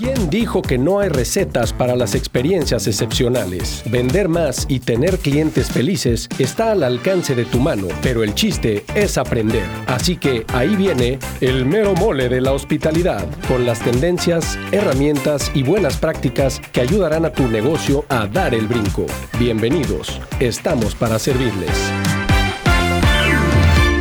¿Quién dijo que no hay recetas para las experiencias excepcionales? Vender más y tener clientes felices está al alcance de tu mano, pero el chiste es aprender. Así que ahí viene el mero mole de la hospitalidad, con las tendencias, herramientas y buenas prácticas que ayudarán a tu negocio a dar el brinco. Bienvenidos, estamos para servirles.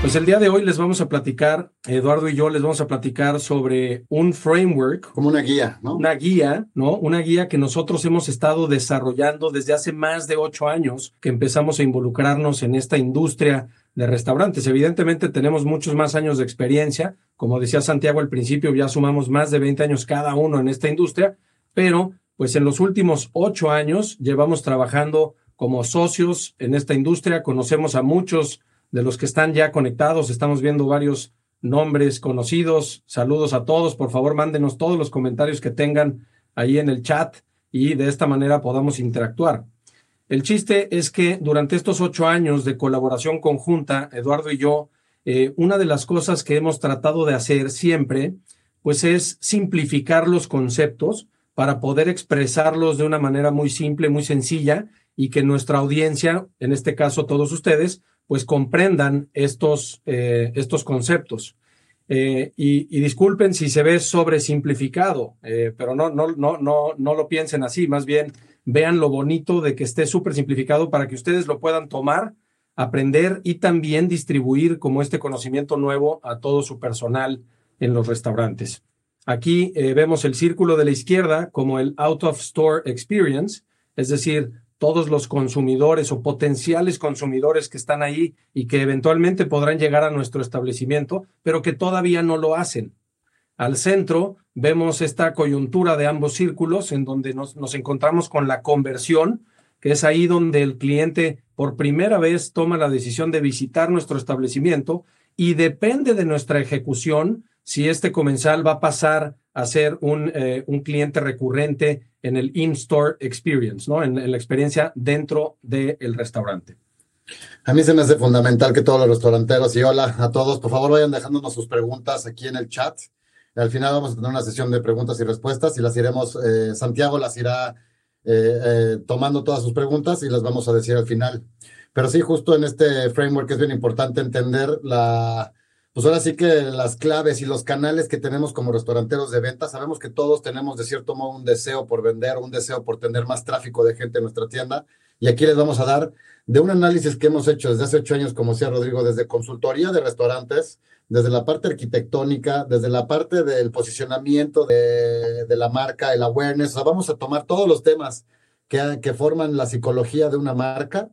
Pues el día de hoy les vamos a platicar, Eduardo y yo les vamos a platicar sobre un framework. Como una guía, ¿no? Una guía, ¿no? Una guía que nosotros hemos estado desarrollando desde hace más de ocho años que empezamos a involucrarnos en esta industria de restaurantes. Evidentemente tenemos muchos más años de experiencia. Como decía Santiago al principio, ya sumamos más de 20 años cada uno en esta industria, pero pues en los últimos ocho años llevamos trabajando como socios en esta industria, conocemos a muchos de los que están ya conectados. Estamos viendo varios nombres conocidos. Saludos a todos. Por favor, mándenos todos los comentarios que tengan ahí en el chat y de esta manera podamos interactuar. El chiste es que durante estos ocho años de colaboración conjunta, Eduardo y yo, eh, una de las cosas que hemos tratado de hacer siempre, pues es simplificar los conceptos para poder expresarlos de una manera muy simple, muy sencilla y que nuestra audiencia, en este caso todos ustedes, pues comprendan estos, eh, estos conceptos. Eh, y, disculpen si se ve sobresimplificado, eh, pero no, no, no, no, no lo piensen así, más bien vean lo bonito de que esté súper simplificado para que ustedes lo puedan tomar, aprender y también distribuir como este conocimiento nuevo a todo su personal en los restaurantes. Aquí vemos el círculo de la izquierda como el out of store experience, es decir, todos los consumidores o potenciales consumidores que están ahí y que eventualmente podrán llegar a nuestro establecimiento, pero que todavía no lo hacen. Al centro vemos esta coyuntura de ambos círculos en donde nos, nos encontramos con la conversión, que es ahí donde el cliente por primera vez toma la decisión de visitar nuestro establecimiento y depende de nuestra ejecución si este comensal va a pasar a ser un, eh, un cliente recurrente en el in-store experience, ¿no? En, la experiencia dentro del restaurante. A mí se me hace fundamental que todos los restauranteros y hola a todos, por favor vayan dejándonos sus preguntas aquí en el chat. Al final vamos a tener una sesión de preguntas y respuestas y las iremos, eh, Santiago las irá eh, tomando todas sus preguntas y las vamos a decir al final. Pero sí, justo en este framework es bien importante entender la, pues ahora sí que las claves y los canales que tenemos como restauranteros de venta, sabemos que todos tenemos de cierto modo un deseo por vender, un deseo por tener más tráfico de gente en nuestra tienda. Y aquí les vamos a dar de un análisis que hemos hecho desde hace ocho años, como decía Rodrigo, desde consultoría de restaurantes, desde la parte arquitectónica, desde la parte del posicionamiento de, de la marca, el awareness. O sea, vamos a tomar todos los temas que, que forman la psicología de una marca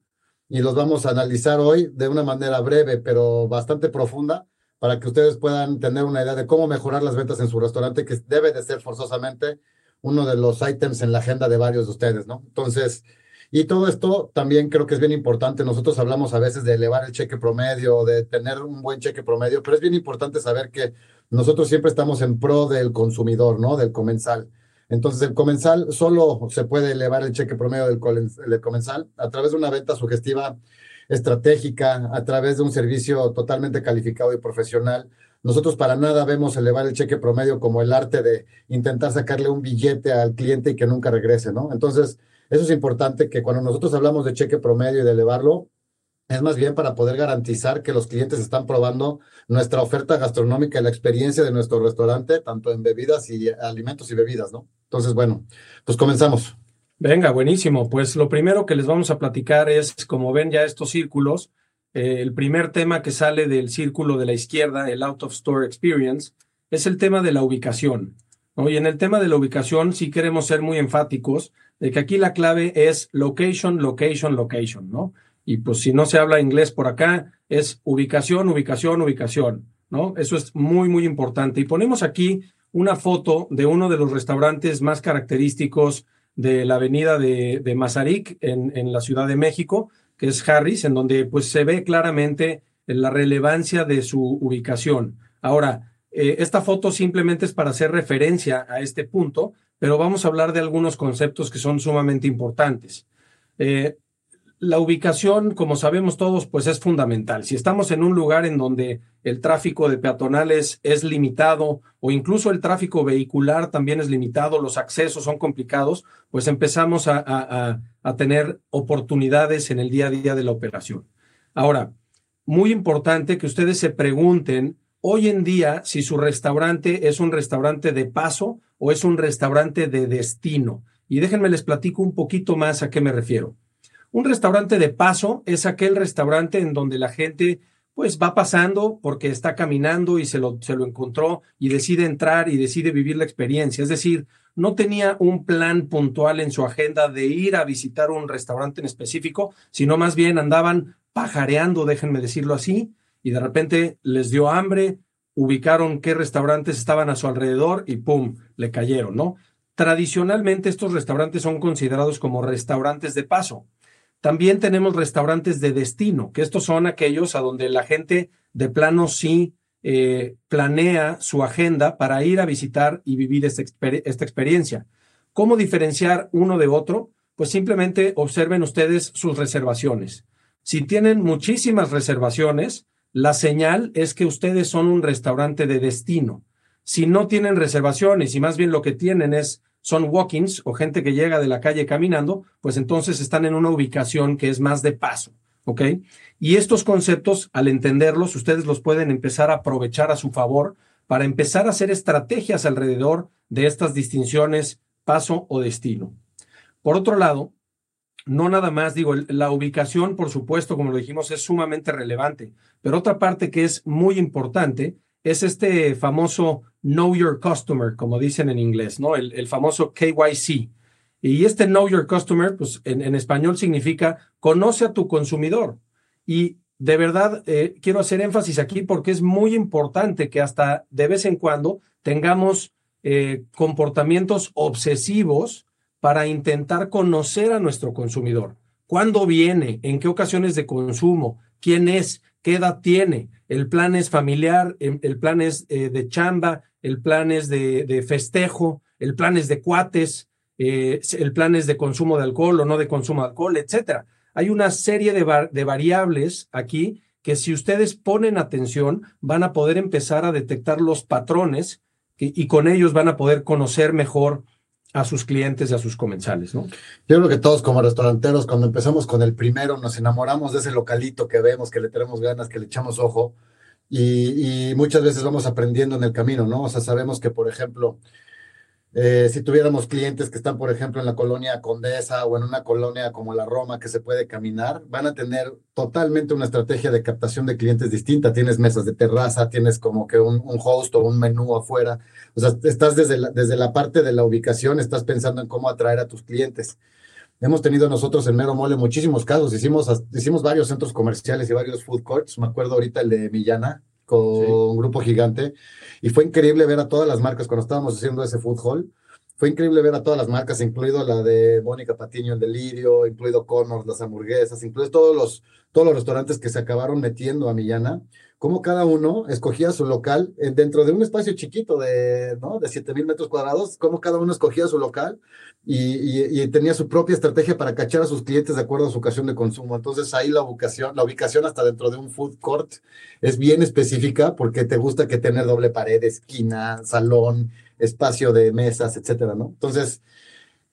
y los vamos a analizar hoy de una manera breve, pero bastante profunda para que ustedes puedan tener una idea de cómo mejorar las ventas en su restaurante, que debe de ser forzosamente uno de los ítems en la agenda de varios de ustedes, ¿no? Entonces, y todo esto también creo que es bien importante. Nosotros hablamos a veces de elevar el cheque promedio, de tener un buen cheque promedio, pero es bien importante saber que nosotros siempre estamos en pro del consumidor, ¿no? Del comensal. Entonces, el comensal solo se puede elevar el cheque promedio del, comensal a través de una venta sugestiva estratégica, a través de un servicio totalmente calificado y profesional. Nosotros para nada vemos elevar el cheque promedio como el arte de intentar sacarle un billete al cliente y que nunca regrese, ¿no? Entonces, eso es importante que cuando nosotros hablamos de cheque promedio y de elevarlo, es más bien para poder garantizar que los clientes están probando nuestra oferta gastronómica y la experiencia de nuestro restaurante, tanto en bebidas y alimentos y bebidas, ¿no? Entonces, bueno, pues comenzamos. Venga, buenísimo. Pues lo primero que les vamos a platicar es, como ven ya estos círculos, eh, el primer tema que sale del círculo de la izquierda, el Out of Store Experience, es el tema de la ubicación. Y en el tema de la ubicación sí queremos ser muy enfáticos de que aquí la clave es location, location, location, ¿no? Y pues si no se habla inglés por acá, es ubicación, ubicación, ubicación, ¿no? Eso es muy, muy importante. Y ponemos aquí una foto de uno de los restaurantes más característicos de la avenida de, de Mazarik en, en, la Ciudad de México, que es Harris, en donde pues se ve claramente la relevancia de su ubicación. Ahora, eh, esta foto simplemente es para hacer referencia a este punto, pero vamos a hablar de algunos conceptos que son sumamente importantes. Eh, la ubicación, como sabemos todos, pues es fundamental. Si estamos en un lugar en donde el tráfico de peatonales es limitado o incluso el tráfico vehicular también es limitado, los accesos son complicados, pues empezamos a, a tener oportunidades en el día a día de la operación. Ahora, muy importante que ustedes se pregunten hoy en día si su restaurante es un restaurante de paso o es un restaurante de destino. Y déjenme les platico un poquito más a qué me refiero. Un restaurante de paso es aquel restaurante en donde la gente pues va pasando porque está caminando y se lo, se lo encontró y decide entrar y decide vivir la experiencia. Es decir, no tenía un plan puntual en su agenda de ir a visitar un restaurante en específico, sino más bien andaban pajareando, déjenme decirlo así, y de repente les dio hambre, ubicaron qué restaurantes estaban a su alrededor y ¡pum! le cayeron, ¿no? Tradicionalmente estos restaurantes son considerados como restaurantes de paso. También tenemos restaurantes de destino, que estos son aquellos a donde la gente de plano sí eh, planea su agenda para ir a visitar y vivir esta, esta experiencia. ¿Cómo diferenciar uno de otro? Pues simplemente observen ustedes sus reservaciones. Si tienen muchísimas reservaciones, la señal es que ustedes son un restaurante de destino. Si no tienen reservaciones y más bien lo que tienen es son walk-ins o gente que llega de la calle caminando, pues entonces están en una ubicación que es más de paso, ¿ok? Y estos conceptos, al entenderlos, ustedes los pueden empezar a aprovechar a su favor para empezar a hacer estrategias alrededor de estas distinciones paso o destino. Por otro lado, no nada más, digo, la ubicación, por supuesto, como lo dijimos, es sumamente relevante, pero otra parte que es muy importante es este famoso Know Your Customer, como dicen en inglés, ¿no? El, famoso KYC. Y este Know Your Customer, pues en, español significa conoce a tu consumidor. Y de verdad eh, quiero hacer énfasis aquí porque es muy importante que hasta de vez en cuando tengamos eh, comportamientos obsesivos para intentar conocer a nuestro consumidor. ¿Cuándo viene? ¿En qué ocasiones de consumo? ¿Quién es? ¿Qué edad tiene? El plan es familiar, em, el plan es eh, de chamba, el plan es de, festejo, el plan es de cuates, eh, el plan es de consumo de alcohol o no de consumo de alcohol, etcétera. Hay una serie de, de variables aquí que si ustedes ponen atención van a poder empezar a detectar los patrones y con ellos van a poder conocer mejor a sus clientes y a sus comensales, ¿no? Yo creo que todos como restauranteros, cuando empezamos con el primero, nos enamoramos de ese localito que vemos, que le tenemos ganas, que le echamos ojo, y, muchas veces vamos aprendiendo en el camino, ¿no? O sea, sabemos que, por ejemplo, eh, si tuviéramos clientes que están, por ejemplo, en la colonia Condesa o en una colonia como la Roma que se puede caminar, van a tener totalmente una estrategia de captación de clientes distinta. Tienes mesas de terraza, tienes como que un, host o un menú afuera. O sea, estás desde la, desde la parte de la ubicación, estás pensando en cómo atraer a tus clientes. Hemos tenido nosotros en Mero Mole muchísimos casos. Hicimos, hicimos varios centros comerciales y varios food courts. Me acuerdo ahorita el de Millana, con un grupo gigante. Y fue increíble ver a todas las marcas cuando estábamos haciendo ese food hall. Fue increíble ver a todas las marcas, incluido la de Mónica Patiño, el Delirio, incluido Connors, las hamburguesas, incluido todos los, todos los restaurantes que se acabaron metiendo a Millana cómo cada uno escogía su local dentro de un espacio chiquito de, ¿no? de 7 mil metros cuadrados, cómo cada uno escogía su local y, tenía su propia estrategia para cachar a sus clientes de acuerdo a su ocasión de consumo. Entonces ahí la ubicación, la ubicación hasta dentro de un food court es bien específica porque te gusta que tener doble pared, esquina, salón, espacio de mesas, etcétera, ¿no? Entonces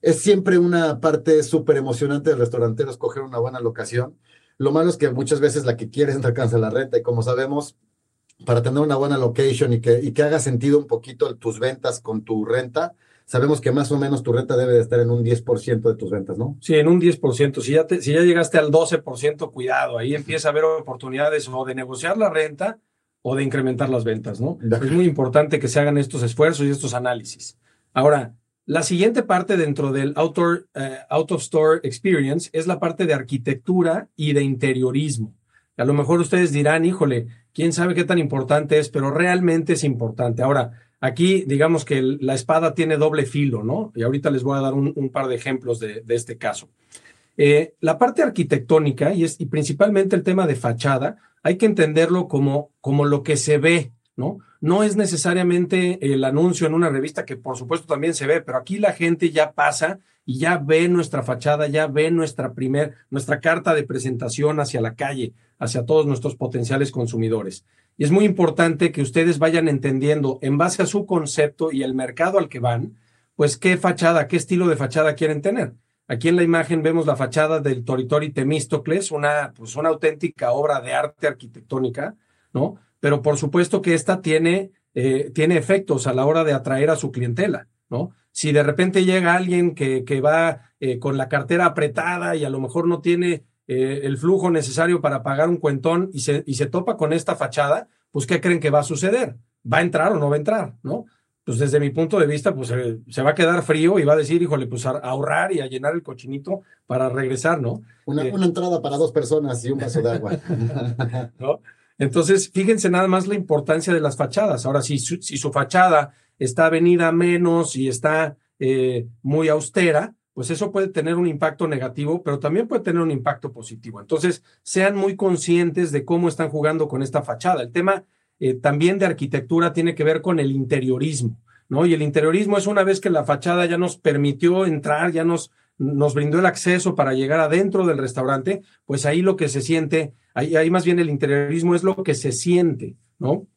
es siempre una parte súper emocionante del restaurantero escoger una buena locación lo malo es que muchas veces la que quieres no alcanza la renta y como sabemos, para tener una buena location y que, y que haga sentido un poquito tus ventas con tu renta, sabemos que más o menos tu renta debe de estar en un 10% de tus ventas, ¿no? Sí, en un 10%. Si ya, si ya llegaste al 12%, cuidado, ahí empieza a haber oportunidades o de negociar la renta o de incrementar las ventas, ¿no? Es muy importante que se hagan estos esfuerzos y estos análisis. Ahora, la siguiente parte dentro del outdoor, eh, out of store experience es la parte de arquitectura y de interiorismo. A lo mejor ustedes dirán, híjole, quién sabe qué tan importante es, pero realmente es importante. Ahora, aquí digamos que la espada tiene doble filo, ¿no? Y ahorita les voy a dar un, par de ejemplos de, este caso. Eh, la parte arquitectónica y, es, y principalmente el tema de fachada, hay que entenderlo como, como lo que se ve, ¿no? No es necesariamente el anuncio en una revista que por supuesto también se ve, pero aquí la gente ya pasa y ya ve nuestra fachada, ya ve nuestra primer, nuestra carta de presentación hacia la calle, hacia todos nuestros potenciales consumidores. Y es muy importante que ustedes vayan entendiendo en base a su concepto y el mercado al que van, pues qué fachada, qué estilo de fachada quieren tener. Aquí en la imagen vemos la fachada del Toritori Temístocles, una, pues una auténtica obra de arte arquitectónica, ¿no? Pero por supuesto que esta tiene, eh, tiene efectos a la hora de atraer a su clientela, ¿no? Si de repente llega alguien que, que va eh, con la cartera apretada y a lo mejor no tiene eh, el flujo necesario para pagar un cuentón y se, y se topa con esta fachada, pues ¿qué creen que va a suceder? ¿Va a entrar o no va a entrar? ¿No? Pues desde mi punto de vista, pues se va a quedar frío y va a decir, híjole, pues a ahorrar y a llenar el cochinito para regresar, ¿no? Una, eh, una entrada para dos personas y un vaso de agua. ¿No? Entonces, fíjense nada más la importancia de las fachadas. Ahora, si su, si su fachada está venida menos y está eh, muy austera, pues eso puede tener un impacto negativo, pero también puede tener un impacto positivo. Entonces, sean muy conscientes de cómo están jugando con esta fachada. El tema eh, también de arquitectura tiene que ver con el interiorismo, ¿no? Y el interiorismo es una vez que la fachada ya nos permitió entrar, ya nos, nos brindó el acceso para llegar adentro del restaurante, pues ahí lo que se siente, ahí, ahí más bien el interiorismo es lo que se siente, ¿no?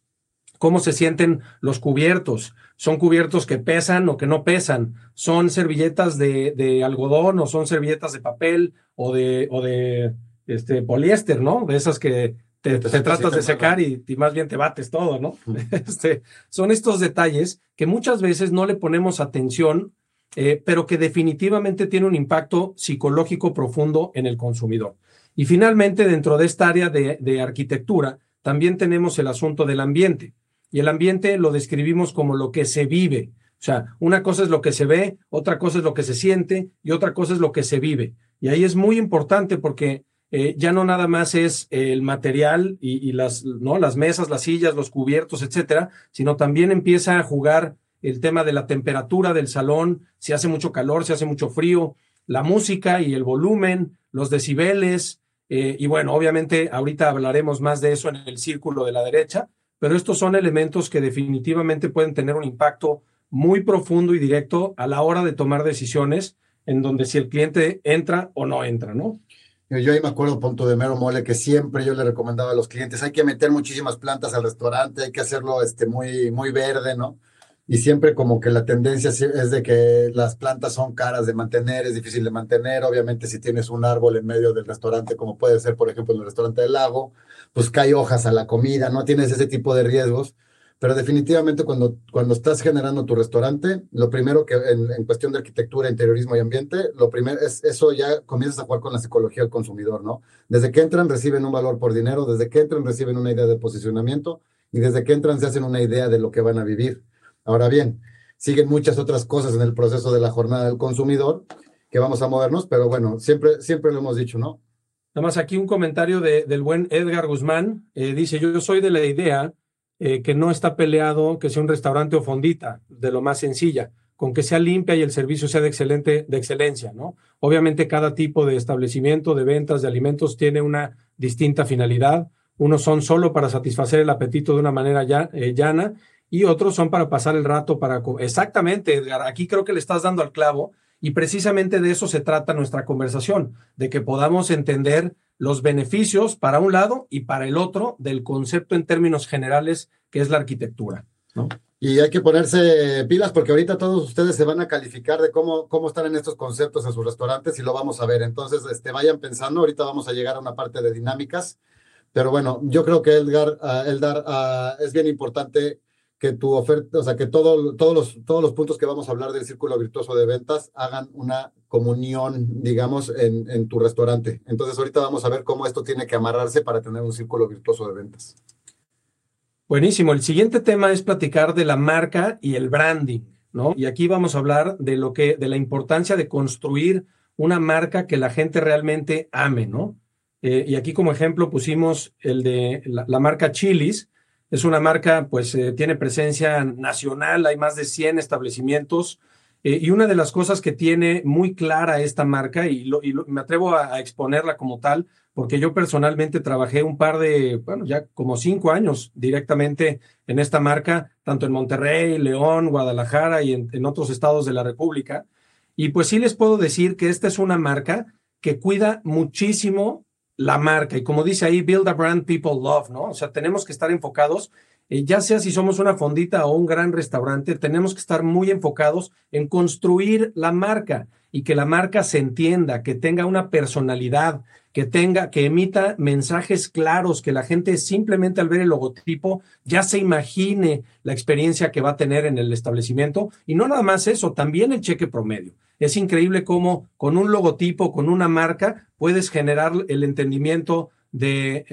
cómo se sienten los cubiertos. ¿Son cubiertos que pesan o que no pesan? ¿Son servilletas de, de algodón o son servilletas de papel o de, o de este, poliéster, ¿no? De esas que te, tratas de secar y, más bien te bates todo, ¿no? Este, son estos detalles que muchas veces no le ponemos atención, eh, pero que definitivamente tiene un impacto psicológico profundo en el consumidor. Y finalmente, dentro de esta área de, arquitectura, también tenemos el asunto del ambiente. Y el ambiente lo describimos como lo que se vive. O sea, una cosa es lo que se ve, otra cosa es lo que se siente y otra cosa es lo que se vive. Y ahí es muy importante porque eh, ya no nada más es el material y, las, ¿no? las mesas, las sillas, los cubiertos, etcétera, sino también empieza a jugar el tema de la temperatura del salón, si hace mucho calor, si hace mucho frío, la música y el volumen, los decibeles. Eh, y bueno, obviamente ahorita hablaremos más de eso en el círculo de la derecha, pero estos son elementos que definitivamente pueden tener un impacto muy profundo y directo a la hora de tomar decisiones en donde si el cliente entra o no entra, ¿no? Yo ahí me acuerdo, punto de mero mole, que siempre yo le recomendaba a los clientes, hay que meter muchísimas plantas al restaurante, hay que hacerlo este, muy, muy verde, ¿no? Y siempre como que la tendencia es de que las plantas son caras de mantener, es difícil de mantener. Obviamente si tienes un árbol en medio del restaurante, como puede ser por ejemplo en el restaurante del lago, pues cae hojas a la comida, no tienes ese tipo de riesgos. Pero definitivamente cuando, cuando estás generando tu restaurante, lo primero que en, en cuestión de arquitectura, interiorismo y ambiente, lo primero es eso ya comienzas a jugar con la psicología del consumidor, ¿no? Desde que entran reciben un valor por dinero, desde que entran reciben una idea de posicionamiento y desde que entran se hacen una idea de lo que van a vivir. Ahora bien, siguen muchas otras cosas en el proceso de la jornada del consumidor que vamos a movernos, pero bueno, siempre, siempre lo hemos dicho, ¿no? Nada más aquí un comentario de, del buen Edgar Guzmán. Eh, dice, yo, soy de la idea eh, que no está peleado que sea un restaurante o fondita, de lo más sencilla, con que sea limpia y el servicio sea de, excelente, de excelencia, ¿no? Obviamente cada tipo de establecimiento de ventas de alimentos tiene una distinta finalidad. Unos son solo para satisfacer el apetito de una manera ya, eh, llana y otros son para pasar el rato, para... Exactamente, Edgar, aquí creo que le estás dando al clavo y precisamente de eso se trata nuestra conversación, de que podamos entender los beneficios para un lado y para el otro del concepto en términos generales que es la arquitectura. ¿no? Y hay que ponerse pilas porque ahorita todos ustedes se van a calificar de cómo, cómo están en estos conceptos en sus restaurantes y lo vamos a ver. Entonces, este, vayan pensando, ahorita vamos a llegar a una parte de dinámicas, pero bueno, yo creo que Edgar, uh, Eldar, uh, es bien importante que tu oferta, o sea, que todo, todos, los, todos los puntos que vamos a hablar del círculo virtuoso de ventas hagan una comunión, digamos, en, en tu restaurante. Entonces, ahorita vamos a ver cómo esto tiene que amarrarse para tener un círculo virtuoso de ventas. Buenísimo. El siguiente tema es platicar de la marca y el branding, ¿no? Y aquí vamos a hablar de lo que, de la importancia de construir una marca que la gente realmente ame, ¿no? Eh, y aquí como ejemplo pusimos el de la marca Chilis, es una marca, pues eh, tiene presencia nacional, hay más de 100 establecimientos Eh, y una de las cosas que tiene muy clara esta marca, y, me atrevo a, exponerla como tal, porque yo personalmente trabajé un par de, bueno, ya como cinco años directamente en esta marca, tanto en Monterrey, León, Guadalajara y en otros estados de la República. Y pues sí les puedo decir que esta es una marca que cuida muchísimo la marca. Y como dice ahí, build a brand people love, ¿no? O sea, tenemos que estar enfocados, eh, ya sea si somos una fondita o un gran restaurante, tenemos que estar muy enfocados en construir la marca y que la marca se entienda, que tenga una personalidad, que tenga, que emita mensajes claros, que la gente simplemente al ver el logotipo ya se imagine la experiencia que va a tener en el establecimiento. Y no nada más eso, también el cheque promedio. Es increíble cómo con un logotipo, con una marca, puedes generar el entendimiento de...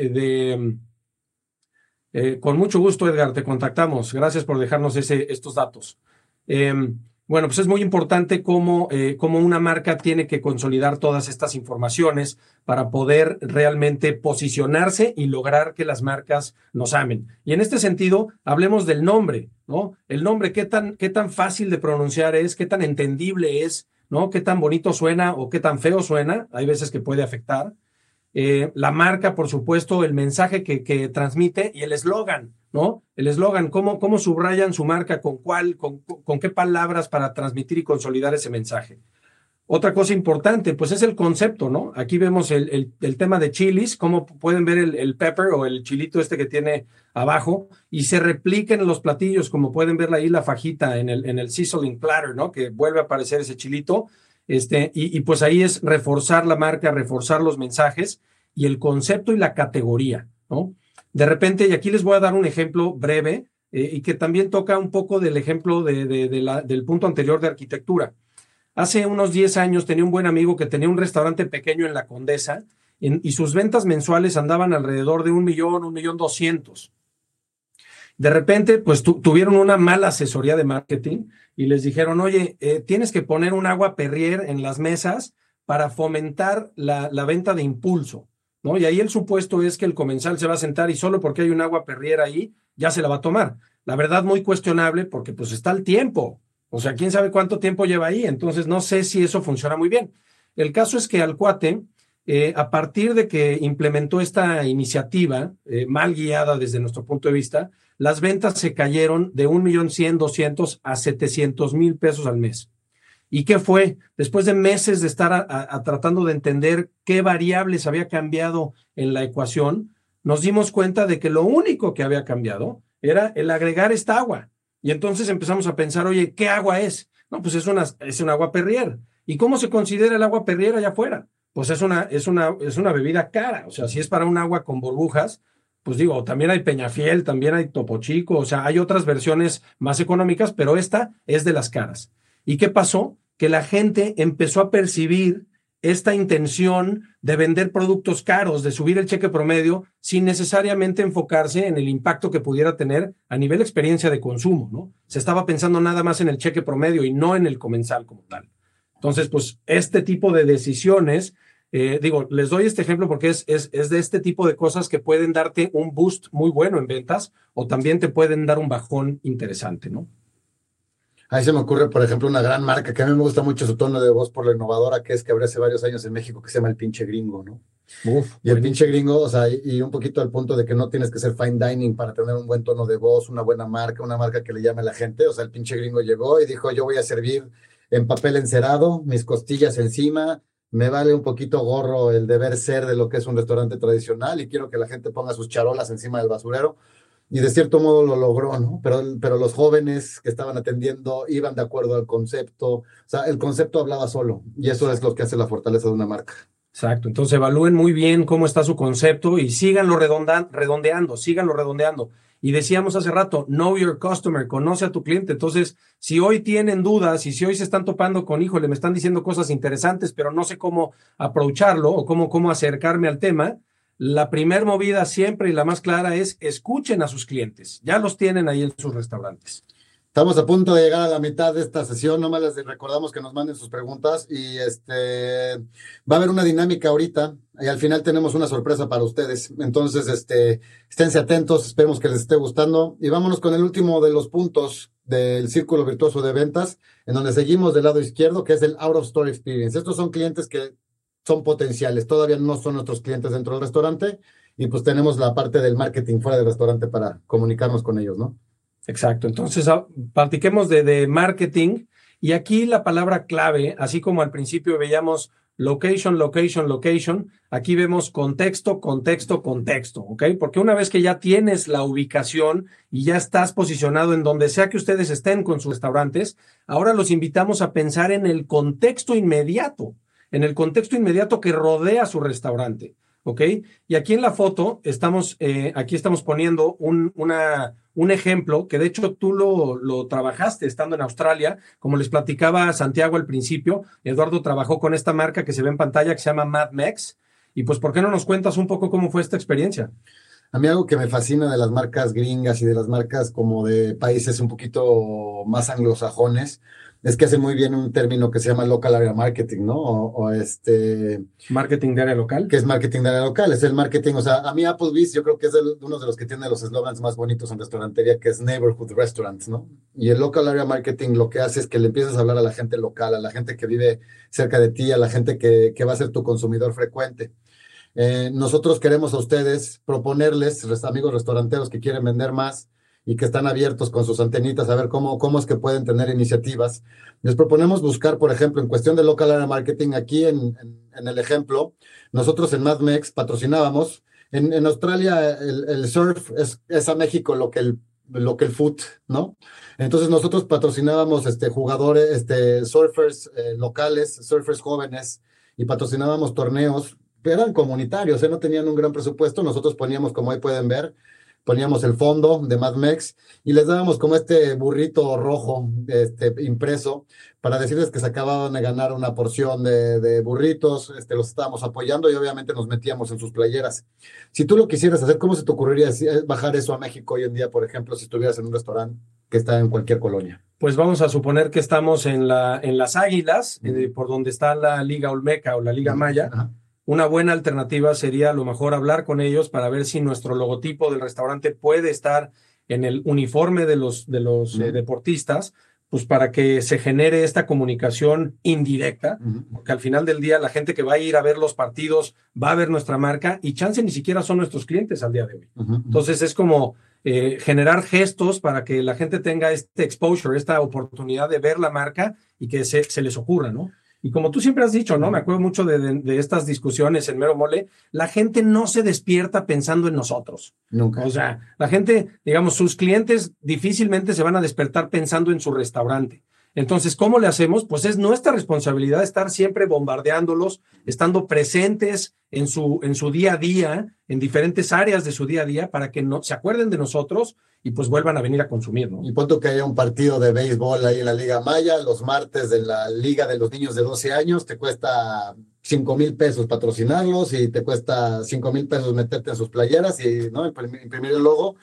eh, con mucho gusto, Edgar, te contactamos. Gracias por dejarnos ese, estos datos. Em, bueno, pues es muy importante cómo, eh, cómo, una marca tiene que consolidar todas estas informaciones para poder realmente posicionarse y lograr que las marcas nos amen. Y en este sentido, hablemos del nombre, ¿no? El nombre, qué tan, qué tan fácil de pronunciar es, qué tan entendible es, ¿no? Qué tan bonito suena o qué tan feo suena, hay veces que puede afectar. Eh, la marca, por supuesto, el mensaje que, que transmite y el eslogan, ¿no? El eslogan, ¿cómo, ¿cómo subrayan su marca, con cuál, con, con qué palabras para transmitir y consolidar ese mensaje. Otra cosa importante, pues es el concepto, ¿no? Aquí vemos el, el, tema de chilis, cómo pueden ver el, pepper o el chilito este que tiene abajo, y se replica en los platillos, como pueden ver ahí la fajita en el, en el platter, ¿no? Que vuelve a aparecer ese chilito, este, y, y pues ahí es reforzar la marca, reforzar los mensajes y el concepto y la categoría, ¿no? De repente, y aquí les voy a dar un ejemplo breve, eh, y que también toca un poco del ejemplo de, de, del punto anterior de arquitectura. Hace unos 10 años tenía un buen amigo que tenía un restaurante pequeño en la Condesa y sus ventas mensuales andaban alrededor de un millón, un millón doscientos. De repente, pues tuvieron una mala asesoría de marketing y les dijeron, oye, eh, tienes que poner un agua perrier en las mesas para fomentar la, la, venta de impulso, ¿no? Y ahí el supuesto es que el comensal se va a sentar y solo porque hay un agua perrier ahí, ya se la va a tomar. La verdad, muy cuestionable porque pues está el tiempo. O sea, quién sabe cuánto tiempo lleva ahí. Entonces, no sé si eso funciona muy bien. El caso es que al cuate, eh, a partir de que implementó esta iniciativa, eh, mal guiada desde nuestro punto de vista, las ventas se cayeron de un millón cien, doscientos a setecientos mil pesos al mes. ¿Y qué fue? Después de meses de estar tratando de entender qué variables había cambiado en la ecuación, nos dimos cuenta de que lo único que había cambiado era el agregar esta agua. Y entonces empezamos a pensar, oye, ¿qué agua es? No, pues es una, es un agua perrier. ¿Y cómo se considera el agua perrier allá afuera? Pues es una, es una, es una bebida cara. O sea, si es para un agua con burbujas, pues digo, también hay Peñafiel, también hay Topo Chico, o sea, hay otras versiones más económicas, pero esta es de las caras. ¿Y qué pasó? Que la gente empezó a percibir esta intención de vender productos caros, de subir el cheque promedio, sin necesariamente enfocarse en el impacto que pudiera tener a nivel experiencia de consumo, ¿no? Se estaba pensando nada más en el cheque promedio y no en el comensal como tal. Entonces, pues este tipo de decisiones, eh, digo, les doy este ejemplo porque es, es, es de este tipo de cosas que pueden darte un boost muy bueno en ventas o también te pueden dar un bajón interesante, ¿no? Ahí se me ocurre, por ejemplo, una gran marca que a mí me gusta mucho su tono de voz por lo innovadora que es que abrió hace varios años en México que se llama el pinche gringo, ¿no? Uf, y el pinche gringo, o sea, y, un poquito al punto de que no tienes que ser fine dining para tener un buen tono de voz, una buena marca, una marca que le llame a la gente. O sea, el pinche gringo llegó y dijo, yo voy a servir en papel encerado, mis costillas encima, me vale un poquito gorro el deber ser de lo que es un restaurante tradicional y quiero que la gente ponga sus charolas encima del basurero y de cierto modo lo logró, ¿no? Pero, pero los jóvenes que estaban atendiendo iban de acuerdo al concepto, o sea, el concepto hablaba solo y eso es lo que hace la fortaleza de una marca. Exacto, entonces evalúen muy bien cómo está su concepto y síganlo redondeando, síganlo redondeando. Y decíamos hace rato, know your customer, conoce a tu cliente. Entonces, si hoy tienen dudas y si hoy se están topando con, híjole, me están diciendo cosas interesantes, pero no sé cómo aprovecharlo o cómo, cómo acercarme al tema, la primer movida siempre y la más clara es escuchen a sus clientes. Ya los tienen ahí en sus restaurantes. Estamos a punto de llegar a la mitad de esta sesión. Nomás les recordamos que nos manden sus preguntas y este va a haber una dinámica ahorita y al final tenemos una sorpresa para ustedes. Entonces, este, esténse atentos, esperemos que les esté gustando y vámonos con el último de los puntos del círculo virtuoso de ventas, en donde seguimos del lado izquierdo, que es el out of store experience. Estos son clientes que son potenciales, todavía no son nuestros clientes dentro del restaurante y pues tenemos la parte del marketing fuera del restaurante para comunicarnos con ellos, ¿no? Exacto, entonces ah, platiquemos de, de marketing y aquí la palabra clave, así como al principio veíamos location, location, location. Aquí vemos contexto, contexto, contexto, ¿ok? Porque una vez que ya tienes la ubicación y ya estás posicionado en donde sea que ustedes estén con sus restaurantes, ahora los invitamos a pensar en el contexto inmediato, en el contexto inmediato que rodea su restaurante, ¿ok? Y aquí en la foto estamos, eh, aquí estamos poniendo un, una, un ejemplo que de hecho tú lo, lo trabajaste estando en Australia, como les platicaba Santiago al principio, Eduardo trabajó con esta marca que se ve en pantalla que se llama Mad Mex. Y pues, ¿por qué no nos cuentas un poco cómo fue esta experiencia? A mí algo que me fascina de las marcas gringas y de las marcas como de países un poquito más anglosajones es que hace muy bien un término que se llama local area marketing, ¿no? O, este... Marketing de área local. Que es marketing de área local, es el marketing, o sea, a mí Applebee's yo creo que es uno de los que tiene los eslogans más bonitos en restaurantería, que es Neighborhood Restaurants, ¿no? Y el local area marketing lo que hace es que le empiezas a hablar a la gente local, a la gente que vive cerca de ti, a la gente que, que va a ser tu consumidor frecuente. Eh, nosotros queremos a ustedes proponerles, amigos restauranteros que quieren vender más, y que están abiertos con sus antenitas a ver cómo, cómo es que pueden tener iniciativas. Les proponemos buscar, por ejemplo, en cuestión de local area marketing, aquí en, en, el ejemplo, nosotros en MadMex patrocinábamos. En, en Australia el, surf es, es a México lo que el lo que el foot, ¿no? Entonces nosotros patrocinábamos este, jugadores, este, surfers eh, locales, surfers jóvenes, y patrocinábamos torneos, eran comunitarios, ¿eh? no tenían un gran presupuesto, nosotros poníamos, como ahí pueden ver, poníamos el fondo de Mad Mex y les dábamos como este burrito rojo este, impreso para decirles que se acababan de ganar una porción de, burritos, este, los estábamos apoyando y obviamente nos metíamos en sus playeras. Si tú lo quisieras hacer, ¿cómo se te ocurriría bajar eso a México hoy en día, por ejemplo, si estuvieras en un restaurante que está en cualquier colonia? Pues vamos a suponer que estamos en, la, en las Águilas, eh, por donde está la Liga Olmeca o la Liga Maya una buena alternativa sería a lo mejor hablar con ellos para ver si nuestro logotipo del restaurante puede estar en el uniforme de los, de los eh, deportistas, pues para que se genere esta comunicación indirecta, porque al final del día la gente que va a ir a ver los partidos va a ver nuestra marca y chance ni siquiera son nuestros clientes al día de hoy. Entonces es como eh, generar gestos para que la gente tenga este exposure, esta oportunidad de ver la marca y que se, se les ocurra, ¿no? Y como tú siempre has dicho, ¿no? Me acuerdo mucho de, estas discusiones en Mero Mole, la gente no se despierta pensando en nosotros. Nunca. O sea, la gente, digamos, sus clientes difícilmente se van a despertar pensando en su restaurante. Entonces, ¿cómo le hacemos? Pues es nuestra responsabilidad estar siempre bombardeándolos, estando presentes en su, en su día a día, en diferentes áreas de su día a día, para que no, se acuerden de nosotros y pues vuelvan a venir a consumir, ¿no? Y punto que haya un partido de béisbol ahí en la Liga Maya, los martes de la Liga de los Niños de 12 años, te cuesta 5 mil pesos patrocinarlos y te cuesta 5 mil pesos meterte en sus playeras y ¿no? imprimir el logo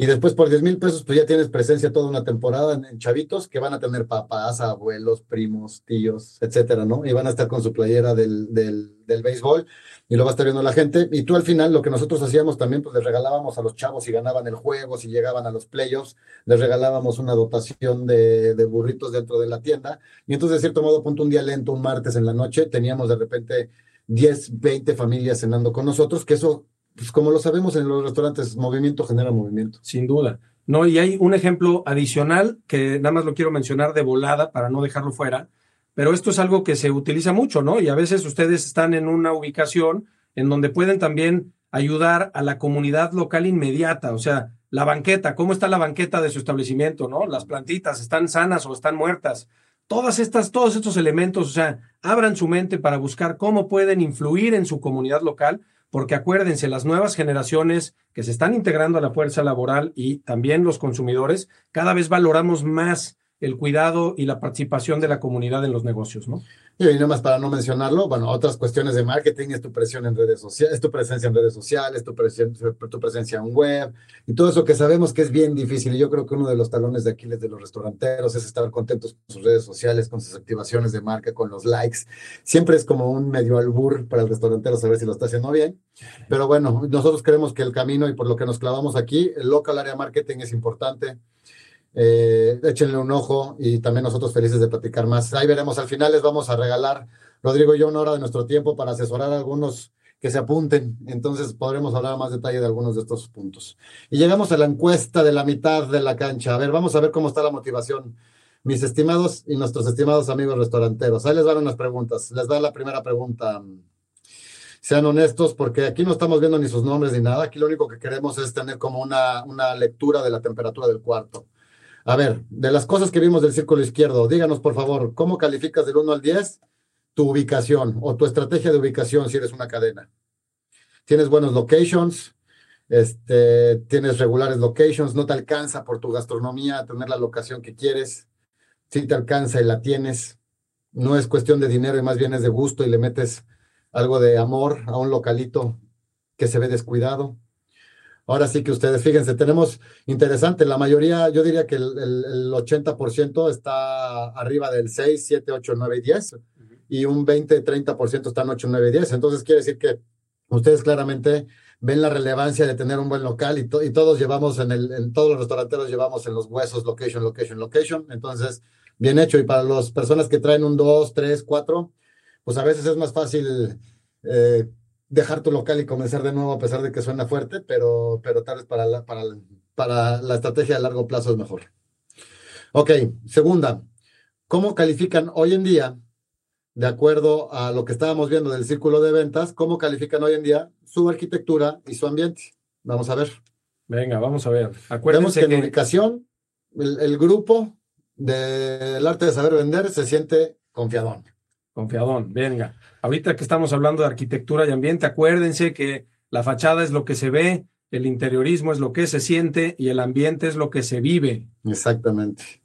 y después por 10 mil pesos, pues ya tienes presencia toda una temporada en, chavitos que van a tener papás, abuelos, primos, tíos, etcétera, ¿no? Y van a estar con su playera del, del, del béisbol y lo va a estar viendo la gente. Y tú al final, lo que nosotros hacíamos también, pues les regalábamos a los chavos si ganaban el juego, si llegaban a los playoffs, les regalábamos una dotación de, de burritos dentro de la tienda. Y entonces, de cierto modo, punto un día lento, un martes en la noche, teníamos de repente 10, 20 familias cenando con nosotros, que eso pues como lo sabemos en los restaurantes, movimiento genera movimiento. Sin duda. No, y hay un ejemplo adicional que nada más lo quiero mencionar de volada para no dejarlo fuera, pero esto es algo que se utiliza mucho, ¿no? Y a veces ustedes están en una ubicación en donde pueden también ayudar a la comunidad local inmediata, o sea, la banqueta, cómo está la banqueta de su establecimiento, ¿no? Las plantitas, ¿están sanas o están muertas? Todas estas, todos estos elementos, o sea, abran su mente para buscar cómo pueden influir en su comunidad local porque acuérdense, las nuevas generaciones que se están integrando a la fuerza laboral y también los consumidores, cada vez valoramos más el cuidado y la participación de la comunidad en los negocios, ¿no? Y nada más para no mencionarlo, bueno, otras cuestiones de marketing es tu presión en redes sociales, es tu presencia en redes sociales, tu tu presencia en web y todo eso que sabemos que es bien difícil. Y yo creo que uno de los talones de Aquiles de los restauranteros es estar contentos con sus redes sociales, con sus activaciones de marca, con los likes. Siempre es como un medio albur para el restaurantero saber si lo está haciendo bien. Pero bueno, nosotros creemos que el camino y por lo que nos clavamos aquí, el local area marketing es importante Eh, échenle un ojo y también nosotros felices de platicar más. Ahí veremos, al final les vamos a regalar, Rodrigo y yo, una hora de nuestro tiempo para asesorar a algunos que se apunten. Entonces podremos hablar más detalle de algunos de estos puntos. Y llegamos a la encuesta de la mitad de la cancha. A ver, vamos a ver cómo está la motivación. Mis estimados y nuestros estimados amigos restauranteros. Ahí les van unas preguntas. Les da la primera pregunta. Sean honestos, porque aquí no estamos viendo ni sus nombres ni nada. Aquí lo único que queremos es tener como una, una lectura de la temperatura del cuarto. A ver, de las cosas que vimos del círculo izquierdo, díganos por favor, ¿cómo calificas del 1 al 10 tu ubicación o tu estrategia de ubicación si eres una cadena? ¿Tienes buenos locations? Este, tienes regulares locations, no te alcanza por tu gastronomía a tener la locación que quieres. Si te alcanza y la tienes, no es cuestión de dinero y más bien es de gusto y le metes algo de amor a un localito que se ve descuidado. Ahora sí que ustedes, fíjense, tenemos interesante, la mayoría, yo diría que el, el, 80% está arriba del 6, 7, 8, 9 y 10, y un 20, 30% están 8, 9 y 10. Entonces quiere decir que ustedes claramente ven la relevancia de tener un buen local y, y todos llevamos en el, en todos los restauranteros llevamos en los huesos location, location, location. Entonces, bien hecho. Y para las personas que traen un 2, 3, 4, pues a veces es más fácil eh, dejar tu local y comenzar de nuevo a pesar de que suena fuerte, pero, pero tal vez para la, para, para la estrategia a largo plazo es mejor. Ok, segunda, ¿cómo califican hoy en día, de acuerdo a lo que estábamos viendo del círculo de ventas, cómo califican hoy en día su arquitectura y su ambiente? Vamos a ver. Venga, vamos a ver. Acuérdense que, que en ubicación, el, el grupo del arte de saber vender se siente confiadón. Confiadón, venga. Ahorita que estamos hablando de arquitectura y ambiente, acuérdense que la fachada es lo que se ve, el interiorismo es lo que se siente y el ambiente es lo que se vive. Exactamente.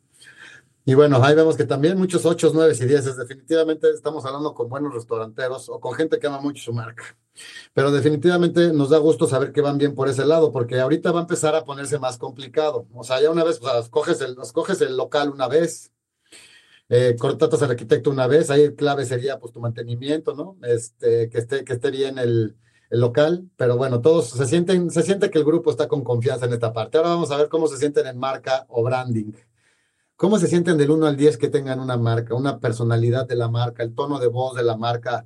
Y bueno, ahí vemos que también muchos 8, 9 y 10, definitivamente estamos hablando con buenos restauranteros o con gente que ama mucho su marca. Pero definitivamente nos da gusto saber que van bien por ese lado, porque ahorita va a empezar a ponerse más complicado. O sea, ya una vez, o sea, escoges el, escoges el local una vez, eh, contratas al arquitecto una vez, ahí clave sería pues tu mantenimiento, ¿no? Este, que esté, que esté bien el, el, local, pero bueno, todos se sienten, se siente que el grupo está con confianza en esta parte. Ahora vamos a ver cómo se sienten en marca o branding. ¿Cómo se sienten del 1 al 10 que tengan una marca, una personalidad de la marca, el tono de voz de la marca?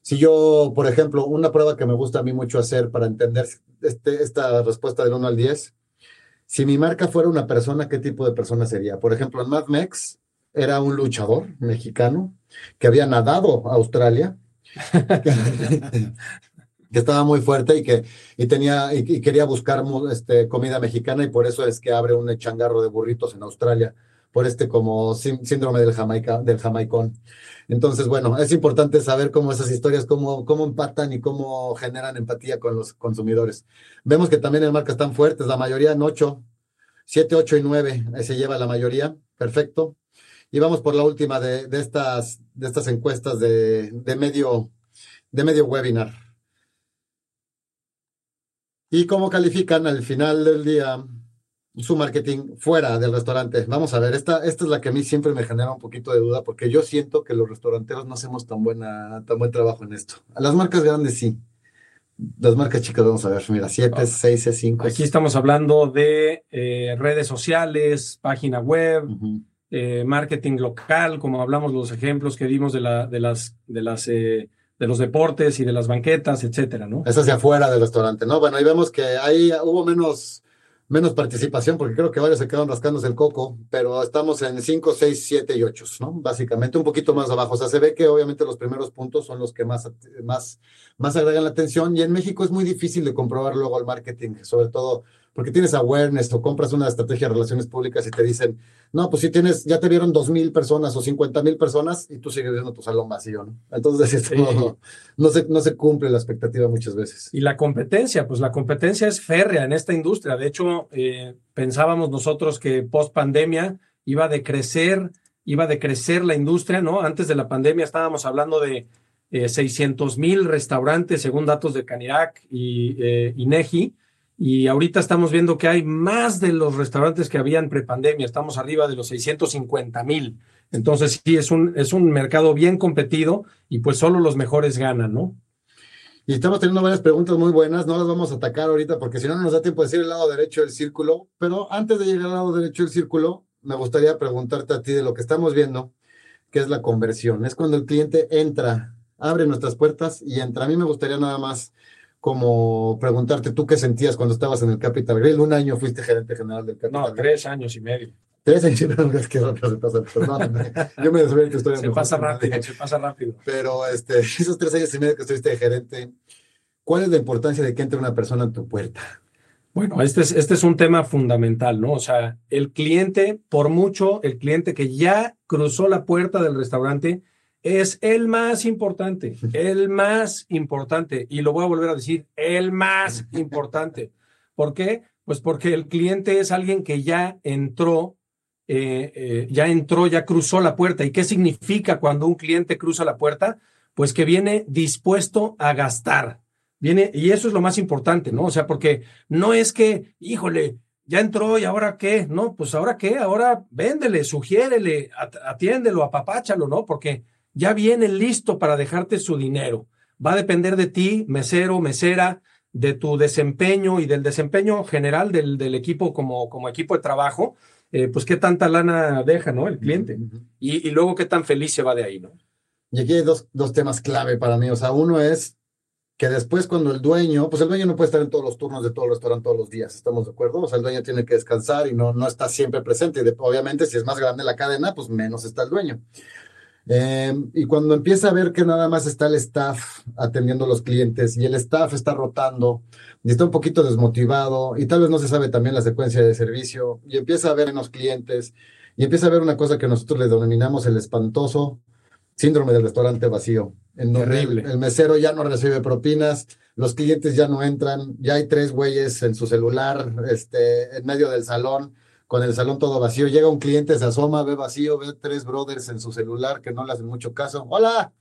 Si yo, por ejemplo, una prueba que me gusta a mí mucho hacer para entender este, esta respuesta del 1 al 10, si mi marca fuera una persona, ¿qué tipo de persona sería? Por ejemplo, en Mad Max, era un luchador mexicano que había nadado a Australia, que, estaba muy fuerte y que y tenía y, quería buscar este, comida mexicana y por eso es que abre un changarro de burritos en Australia por este como síndrome del Jamaica del jamaicón. Entonces, bueno, es importante saber cómo esas historias, cómo, cómo empatan y cómo generan empatía con los consumidores. Vemos que también en marcas están fuertes, la mayoría en 8, 7, 8 y 9, ahí se lleva la mayoría, perfecto. Y vamos por la última de, de estas, de estas encuestas de, de, medio, de medio webinar. ¿Y cómo califican al final del día su marketing fuera del restaurante? Vamos a ver, esta, esta es la que a mí siempre me genera un poquito de duda porque yo siento que los restauranteros no hacemos tan, buena, tan buen trabajo en esto. A las marcas grandes sí. Las marcas chicas, vamos a ver, mira, 7, 6, 5. Aquí estamos hablando de eh, redes sociales, página web, uh -huh. Eh, marketing local, como hablamos los ejemplos que dimos de, la, de las, de las eh, de los deportes y de las banquetas, etcétera, ¿no? Es hacia afuera del restaurante, ¿no? Bueno, ahí vemos que ahí hubo menos, menos participación, porque creo que varios se quedaron rascándose el coco, pero estamos en 5, 6, 7 y 8, ¿no? Básicamente un poquito más abajo. O sea, se ve que obviamente los primeros puntos son los que más, más, más agregan la atención, y en México es muy difícil de comprobar luego el marketing, sobre todo porque tienes awareness o compras una estrategia de relaciones públicas y te dicen, no, pues si tienes, ya te vieron dos mil personas o cincuenta mil personas y tú sigues viendo tu salón vacío, ¿no? Entonces, sí. no, no, se, no se cumple la expectativa muchas veces. Y la competencia, pues la competencia es férrea en esta industria. De hecho, eh, pensábamos nosotros que post pandemia iba a decrecer, iba a decrecer la industria, ¿no? Antes de la pandemia estábamos hablando de eh, 600 mil restaurantes, según datos de Canirac y eh, INEGI y ahorita estamos viendo que hay más de los restaurantes que habían prepandemia, estamos arriba de los 650 mil. Entonces sí, es un, es un mercado bien competido y pues solo los mejores ganan, ¿no? Y estamos teniendo varias preguntas muy buenas, no las vamos a atacar ahorita porque si no, no nos da tiempo de decir el lado derecho del círculo. Pero antes de llegar al lado derecho del círculo, me gustaría preguntarte a ti de lo que estamos viendo, que es la conversión. Es cuando el cliente entra, abre nuestras puertas y entra. A mí me gustaría nada más como preguntarte tú qué sentías cuando estabas en el Capital Grill. Un año fuiste gerente general del Capital No, tres años y medio. Tres años y medio, es que rápido se pasa. Perdóname. Yo me desvelo tu historia. Se pasa que nadie. rápido, se pasa rápido. Pero este, esos tres años y medio que estuviste de gerente, ¿cuál es la importancia de que entre una persona en tu puerta? Bueno, este es, este es un tema fundamental, ¿no? O sea, el cliente, por mucho, el cliente que ya cruzó la puerta del restaurante es el más importante, el más importante. Y lo voy a volver a decir, el más importante. ¿Por qué? Pues porque el cliente es alguien que ya entró, eh, eh, ya entró, ya cruzó la puerta. ¿Y qué significa cuando un cliente cruza la puerta? Pues que viene dispuesto a gastar. Viene, y eso es lo más importante, ¿no? O sea, porque no es que, híjole, ya entró y ahora qué, no, pues ahora qué, ahora véndele, sugiérele, at- atiéndelo, apapáchalo, ¿no? Porque ya viene listo para dejarte su dinero. Va a depender de ti, mesero, mesera, de tu desempeño y del desempeño general del, del equipo como, como equipo de trabajo, eh, pues qué tanta lana deja, ¿no? El cliente. Y, y luego qué tan feliz se va de ahí, ¿no? Y aquí hay dos, dos temas clave para mí. O sea, uno es que después cuando el dueño, pues el dueño no puede estar en todos los turnos de todo el restaurante todos los días, ¿estamos de acuerdo? O sea, el dueño tiene que descansar y no, no está siempre presente. Y de- obviamente, si es más grande la cadena, pues menos está el dueño. Eh, y cuando empieza a ver que nada más está el staff atendiendo a los clientes y el staff está rotando y está un poquito desmotivado y tal vez no se sabe también la secuencia de servicio y empieza a ver menos clientes y empieza a ver una cosa que nosotros le denominamos el espantoso síndrome del restaurante vacío, en donde Terrible. el, el mesero ya no recibe propinas, los clientes ya no entran, ya hay tres güeyes en su celular, este, en medio del salón, con el salón todo vacío. Llega un cliente, se asoma, ve vacío, ve tres brothers en su celular que no le hacen mucho caso. ¡Hola!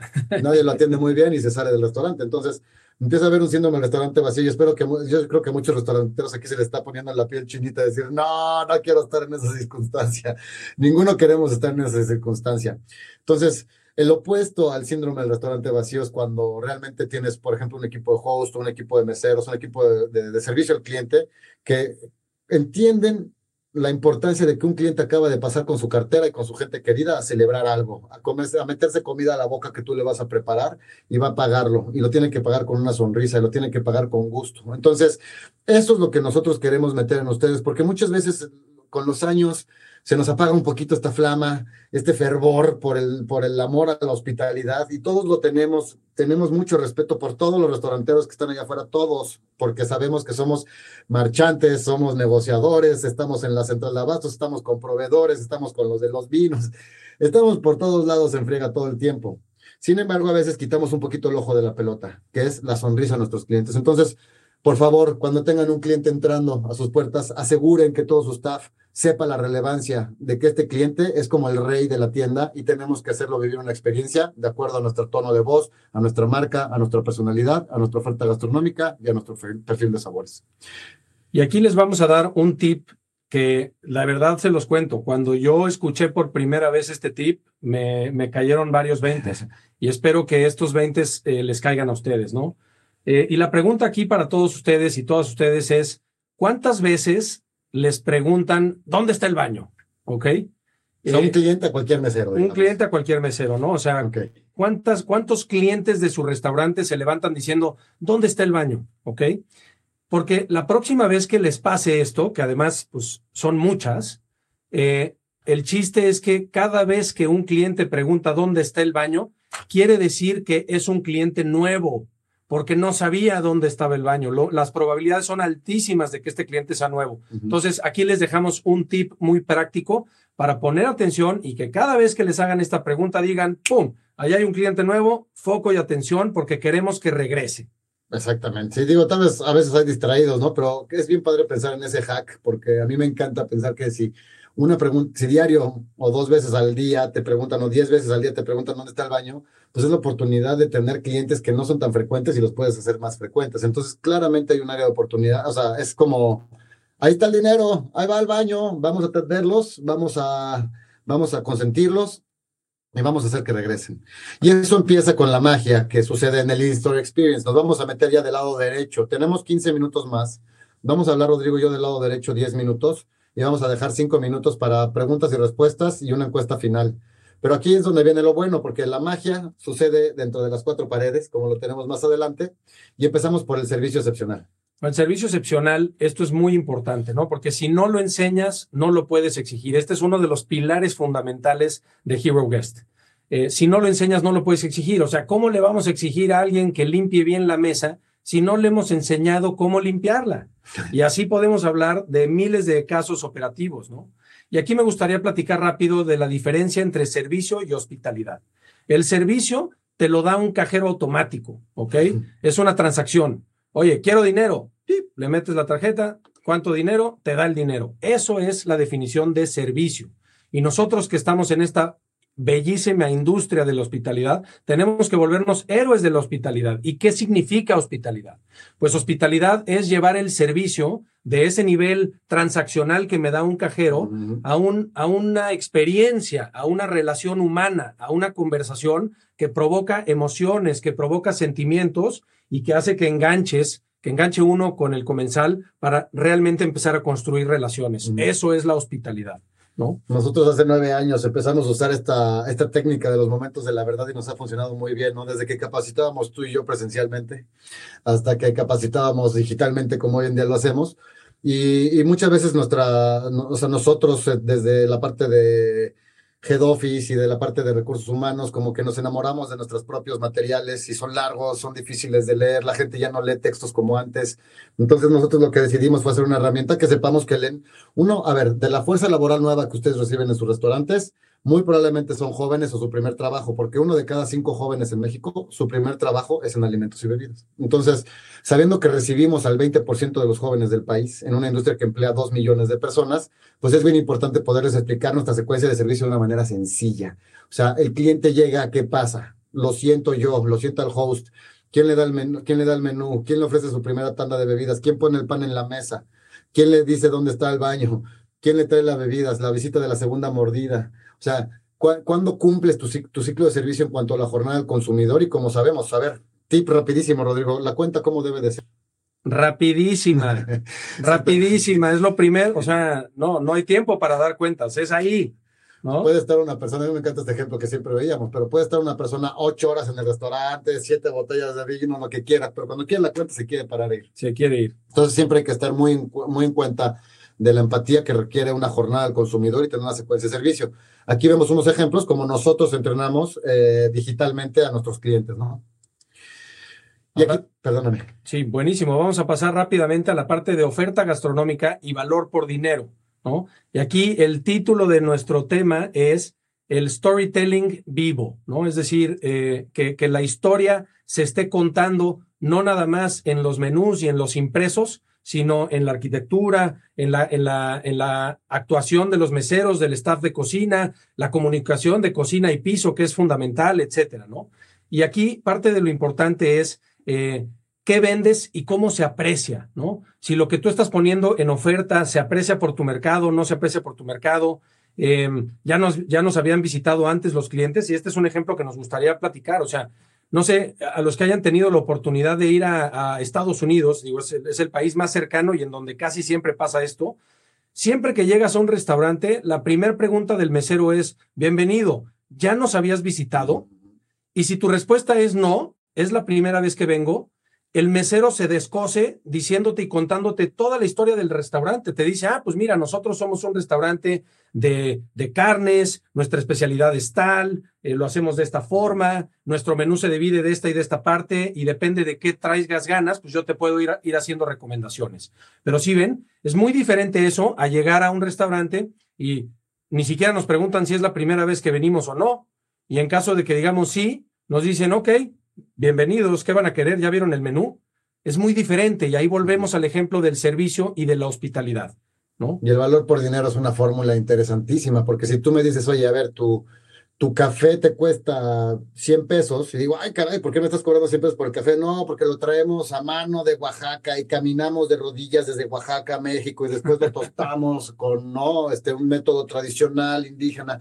Nadie lo atiende muy bien y se sale del restaurante. Entonces, empieza a haber un síndrome del restaurante vacío. Yo espero que, yo creo que muchos restauranteros aquí se le está poniendo la piel chinita de decir, no, no quiero estar en esa circunstancia. Ninguno queremos estar en esa circunstancia. Entonces, el opuesto al síndrome del restaurante vacío es cuando realmente tienes, por ejemplo, un equipo de host, un equipo de meseros, un equipo de servicio al cliente que entienden la importancia de que un cliente acaba de pasar con su cartera y con su gente querida a celebrar algo, a, comerse- a meterse comida a la boca que tú le vas a preparar y va a pagarlo. Y lo tienen que pagar con una sonrisa y lo tienen que pagar con gusto. Entonces, eso es lo que nosotros queremos meter en ustedes, porque muchas veces con los años se nos apaga un poquito esta flama, este fervor por el, por el amor a la hospitalidad y todos lo tenemos, tenemos mucho respeto por todos los restauranteros que están allá afuera, todos, porque sabemos que somos marchantes, somos negociadores, estamos en la central de abastos, estamos con proveedores, estamos con los de los vinos, estamos por todos lados en friega todo el tiempo. Sin embargo, a veces quitamos un poquito el ojo de la pelota, que es la sonrisa a nuestros clientes. Entonces, por favor, cuando tengan un cliente entrando a sus puertas, aseguren que todo su staff sepa la relevancia de que este cliente es como el rey de la tienda y tenemos que hacerlo vivir una experiencia de acuerdo a nuestro tono de voz, a nuestra marca, a nuestra personalidad, a nuestra oferta gastronómica y a nuestro perfil de sabores. Y aquí les vamos a dar un tip que la verdad se los cuento. Cuando yo escuché por primera vez este tip, me, me cayeron varios 20 y espero que estos 20 eh, les caigan a ustedes, ¿no? Eh, y la pregunta aquí para todos ustedes y todas ustedes es, ¿cuántas veces les preguntan dónde está el baño? ¿Ok? O sea, un Eh, cliente a cualquier mesero. un cliente a cualquier mesero, ¿no? O sea. ¿cuántas, ¿cuántos clientes de su restaurante se levantan diciendo, ¿dónde está el baño? ¿Ok? Porque la próxima vez que les pase esto, que además pues, son muchas, eh, el chiste es que cada vez que un cliente pregunta dónde está el baño, quiere decir que es un cliente nuevo, porque no sabía dónde estaba el baño. Lo- las probabilidades son altísimas de que este cliente sea nuevo. Entonces, aquí les dejamos un tip muy práctico para poner atención y que cada vez que les hagan esta pregunta digan, ¡pum! Allá hay un cliente nuevo, foco y atención porque queremos que regrese. Exactamente. Sí, digo, tal vez a veces hay distraídos, ¿no? Pero es bien padre pensar en ese hack, porque a mí me encanta pensar que si una pregunta, si diario o dos veces al día te preguntan, o diez veces al día te preguntan dónde está el baño, pues es la oportunidad de tener clientes que no son tan frecuentes y los puedes hacer más frecuentes. Entonces, claramente hay un área de oportunidad. O sea, es como, ahí está el dinero, ahí va al baño, vamos a atenderlos, vamos a, vamos a consentirlos y vamos a hacer que regresen. Y eso empieza con la magia que sucede en el In-Store Experience. Nos vamos a meter ya del lado derecho. Tenemos 15 minutos más. Vamos a hablar, Rodrigo y yo, del lado derecho 10 minutos y vamos a dejar 5 minutos para preguntas y respuestas y una encuesta final. Pero aquí es donde viene lo bueno, porque la magia sucede dentro de las cuatro paredes, como lo tenemos más adelante, y empezamos por el servicio excepcional. El servicio excepcional, esto es muy importante, ¿no? Porque si no lo enseñas, no lo puedes exigir. Este es uno de los pilares fundamentales de Hero Guest. Eh, si no lo enseñas, no lo puedes exigir. O sea, ¿cómo le vamos a exigir a alguien que limpie bien la mesa si no le hemos enseñado cómo limpiarla? Y así podemos hablar de miles de casos operativos, ¿no? Y aquí me gustaría platicar rápido de la diferencia entre servicio y hospitalidad. El servicio te lo da un cajero automático, ¿ok? Es una transacción. Oye, quiero dinero. Le metes la tarjeta, ¿cuánto dinero? Te da el dinero. Eso es la definición de servicio. Y nosotros que estamos en esta bellísima industria de la hospitalidad, tenemos que volvernos héroes de la hospitalidad. ¿Y qué significa hospitalidad? Pues hospitalidad es llevar el servicio de ese nivel transaccional que me da un cajero a, un, a una experiencia, a una relación humana, a una conversación que provoca emociones, que provoca sentimientos y que hace que enganches, que enganche uno con el comensal para realmente empezar a construir relaciones. Eso es la hospitalidad. ¿No? Nosotros hace nueve años empezamos a usar esta, esta técnica de los momentos de la verdad y nos ha funcionado muy bien, ¿no? Desde que capacitábamos tú y yo presencialmente hasta que capacitábamos digitalmente como hoy en día lo hacemos. Y, muchas veces nuestra, o sea, nosotros eh, desde la parte de head office y de la parte de recursos humanos, como que nos enamoramos de nuestros propios materiales y son largos, son difíciles de leer, la gente ya no lee textos como antes. Entonces nosotros lo que decidimos fue hacer una herramienta que sepamos que leen. Uno, a ver, de la fuerza laboral nueva que ustedes reciben en sus restaurantes, muy probablemente son jóvenes o su primer trabajo, porque uno de cada cinco jóvenes en México, su primer trabajo es en alimentos y bebidas. Entonces, sabiendo que recibimos al 20% de los jóvenes del país en una industria que emplea dos millones de personas, pues es bien importante poderles explicar nuestra secuencia de servicio de una manera sencilla. O sea, el cliente llega, ¿qué pasa? Lo siento yo, lo siento al host. ¿Quién le da el menú? ¿Quién le da el menú? ¿Quién le ofrece su primera tanda de bebidas? ¿Quién pone el pan en la mesa? ¿Quién le dice dónde está el baño? ¿Quién le trae las bebidas? La visita de la segunda mordida. O sea, ¿cuándo cumples tu, ciclo de servicio en cuanto a la jornada del consumidor? Y como sabemos, a ver, tip rapidísimo, Rodrigo, la cuenta cómo debe de ser. Rapidísima, rapidísima, es lo primero, o sea, no, no hay tiempo para dar cuentas, es ahí. ¿No? Puede estar una persona, a mí me encanta este ejemplo que siempre veíamos, pero puede estar una persona ocho horas en el restaurante, siete botellas de vino, lo que quiera, pero cuando quiere la cuenta se quiere parar ir. Se quiere ir. Entonces siempre hay que estar muy, muy en cuenta de la empatía que requiere una jornada al consumidor y tener una secuencia de servicio. Aquí vemos unos ejemplos como nosotros entrenamos eh, digitalmente a nuestros clientes, ¿no? Y aquí, perdóname. Sí, buenísimo. Vamos a pasar rápidamente a la parte de oferta gastronómica y valor por dinero, ¿no? Y aquí el título de nuestro tema es el storytelling vivo, ¿no? Es decir, eh, que, que la historia se esté contando no nada más en los menús y en los impresos, sino en la arquitectura, en la, en la, en la actuación de los meseros, del staff de cocina, la comunicación de cocina y piso, que es fundamental, etcétera, ¿no? Y aquí parte de lo importante es eh, qué vendes y cómo se aprecia, ¿no? Si lo que tú estás poniendo en oferta se aprecia por tu mercado, no se aprecia por tu mercado. Em, ya, nos, ya nos habían visitado antes los clientes y este es un ejemplo que nos gustaría platicar. O sea, no sé, a los que hayan tenido la oportunidad de ir a, Estados Unidos, digo, es el, país más cercano y en donde casi siempre pasa esto, siempre que llegas a un restaurante, la primera pregunta del mesero es, bienvenido, ¿ya nos habías visitado? Y si tu respuesta es no, es la primera vez que vengo, el mesero se descose diciéndote y contándote toda la historia del restaurante. Te dice, ah, pues mira, nosotros somos un restaurante de, de carnes, nuestra especialidad es tal, eh, lo hacemos de esta forma, nuestro menú se divide de esta y de esta parte y depende de qué traigas ganas, pues yo te puedo ir, ir haciendo recomendaciones. Pero si ven, es muy diferente eso a llegar a un restaurante y ni siquiera nos preguntan si es la primera vez que venimos o no. Y en caso de que digamos sí, nos dicen, ok, bienvenidos, ¿qué van a querer? ¿Ya vieron el menú? Es muy diferente y ahí volvemos al ejemplo del servicio y de la hospitalidad, ¿no? Y el valor por dinero es una fórmula interesantísima, porque si tú me dices, oye, a ver, tu, tu café te cuesta 100 pesos y digo, ay caray, ¿por qué me estás cobrando 100 pesos por el café? No, porque lo traemos a mano de Oaxaca y caminamos de rodillas desde Oaxaca a México y después lo tostamos con, no, este, un método tradicional, indígena,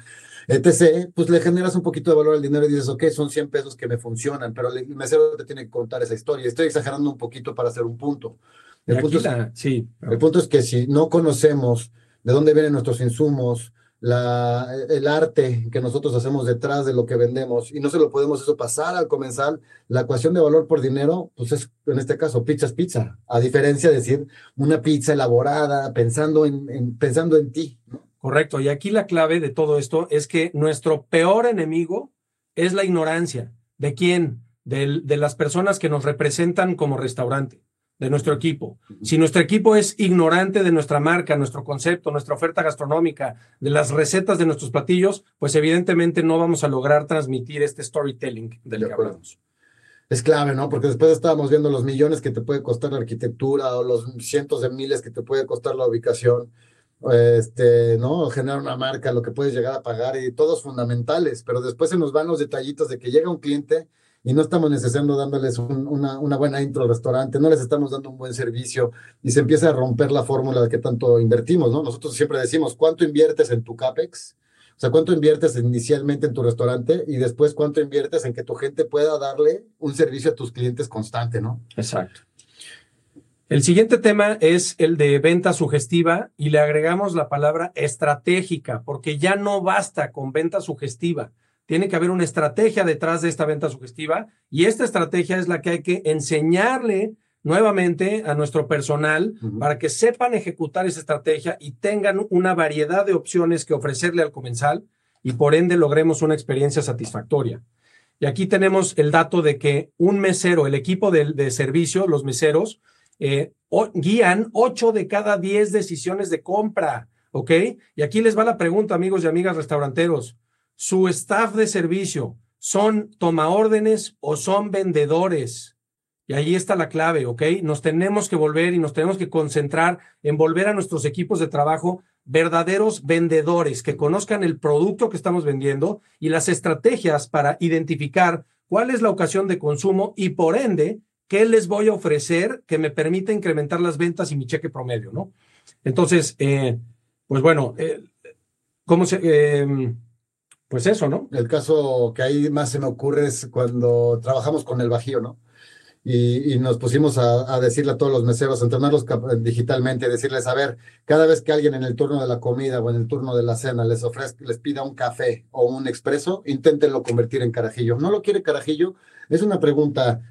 etc. Pues le generas un poquito de valor al dinero y dices, ok, son 100 pesos que me funcionan, pero el mesero te tiene que contar esa historia. Estoy exagerando un poquito para hacer un punto. El, punto es, sí. el punto es que si no conocemos de dónde vienen nuestros insumos, la, el arte que nosotros hacemos detrás de lo que vendemos y no se lo podemos eso pasar al comensal, la ecuación de valor por dinero, pues es en este caso pizza pizza, a diferencia de decir una pizza elaborada pensando en, pensando en ti. Correcto, y aquí la clave de todo esto es que nuestro peor enemigo es la ignorancia. ¿De quién? de las personas que nos representan como restaurante de nuestro equipo. Si nuestro equipo es ignorante de nuestra marca, nuestro concepto, nuestra oferta gastronómica, de las recetas de nuestros platillos, pues evidentemente no vamos a lograr transmitir este storytelling del que hablamos. Es clave, ¿no? Porque después estábamos viendo los millones que te puede costar la arquitectura o los cientos de miles que te puede costar la ubicación, este, ¿no? Generar una marca, lo que puedes llegar a pagar y todos fundamentales, pero después se nos van los detallitos de que llega un cliente y no estamos necesitando dándoles una, una, buena intro al restaurante, no les estamos dando un buen servicio y se empieza a romper la fórmula que tanto invertimos, ¿no? Nosotros siempre decimos, ¿cuánto inviertes en tu CAPEX? O sea, ¿cuánto inviertes inicialmente en tu restaurante y después cuánto inviertes en que tu gente pueda darle un servicio a tus clientes constante, ¿no? Exacto. El siguiente tema es el de venta sugestiva y le agregamos la palabra estratégica, porque ya no basta con venta sugestiva tiene que haber una estrategia detrás de esta venta sugestiva y esta estrategia es la que hay que enseñarle nuevamente a nuestro personal para que sepan ejecutar esa estrategia y tengan una variedad de opciones que ofrecerle al comensal y por ende logremos una experiencia satisfactoria. Y aquí tenemos el dato de que un mesero, el equipo de, servicio, los meseros, eh, guían 8 de cada 10 decisiones de compra, ¿ok? Y aquí les va la pregunta, amigos y amigas restauranteros su staff de servicio son toma órdenes o son vendedores. Y ahí está la clave, ¿ok? Nos tenemos que volver y nos tenemos que concentrar en volver a nuestros equipos de trabajo verdaderos vendedores que conozcan el producto que estamos vendiendo y las estrategias para identificar cuál es la ocasión de consumo y por ende, qué les voy a ofrecer que me permita incrementar las ventas y mi cheque promedio, ¿no? Entonces, eh, pues bueno, eh, ¿cómo se... Eh, pues eso, ¿no? El caso que ahí más se me ocurre es cuando trabajamos con el Bajío, ¿no? Y, nos pusimos a, decirle a todos los meseros, a entrenarlos digitalmente, decirles, a ver, cada vez que alguien en el turno de la comida o en el turno de la cena les ofrezca, les pida un café o un expreso, inténtenlo convertir en carajillo. ¿No lo quiere carajillo? Es una pregunta